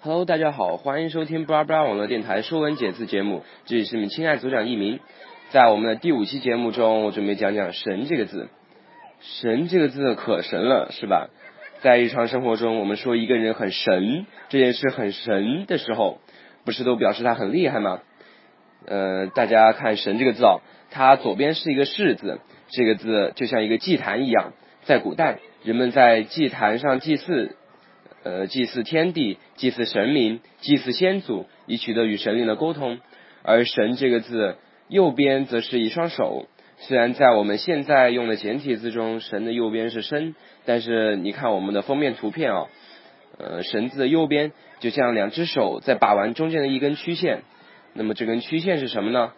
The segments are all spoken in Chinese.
Hello，大家好，欢迎收听布拉布拉网络电台说文解字节目，这里是你们亲爱组长一鸣。在我们的第五期节目中，我准备讲讲“神”这个字。神这个字可神了，是吧？在日常生活中，我们说一个人很神，这件事很神的时候，不是都表示他很厉害吗？呃，大家看“神”这个字哦，它左边是一个“士”字，这个字就像一个祭坛一样。在古代，人们在祭坛上祭祀，呃，祭祀天地，祭祀神明，祭祀先祖，以取得与神灵的沟通。而“神”这个字右边则是一双手。虽然在我们现在用的简体字中，“神”的右边是“身”，但是你看我们的封面图片啊，呃，“神”字的右边就像两只手在把玩中间的一根曲线。那么这根曲线是什么呢？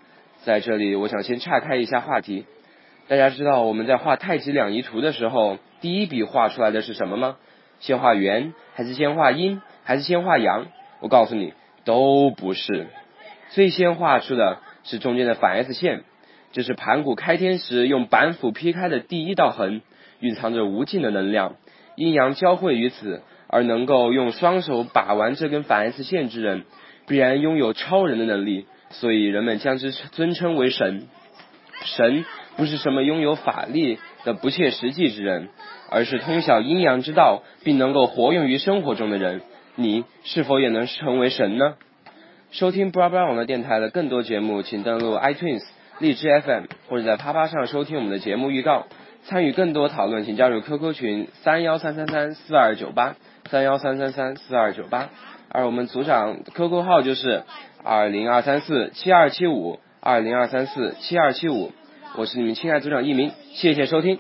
在这里，我想先岔开一下话题。大家知道我们在画太极两仪图的时候，第一笔画出来的是什么吗？先画圆，还是先画阴，还是先画阳？我告诉你，都不是。最先画出的是中间的反 S 线。这是盘古开天时用板斧劈开的第一道痕，蕴藏着无尽的能量，阴阳交汇于此，而能够用双手把玩这根反 S 线之人，必然拥有超人的能力，所以人们将之尊称为神。神不是什么拥有法力的不切实际之人，而是通晓阴阳之道，并能够活用于生活中的人。你是否也能成为神呢？收听布拉布拉网的电台的更多节目，请登录 iTunes。荔枝 FM 或者在啪啪上收听我们的节目预告，参与更多讨论，请加入 QQ 群三幺三三三四二九八三幺三三三四二九八，而我们组长 QQ 号就是二零二三四七二七五二零二三四七二七五，我是你们亲爱组长一鸣，谢谢收听。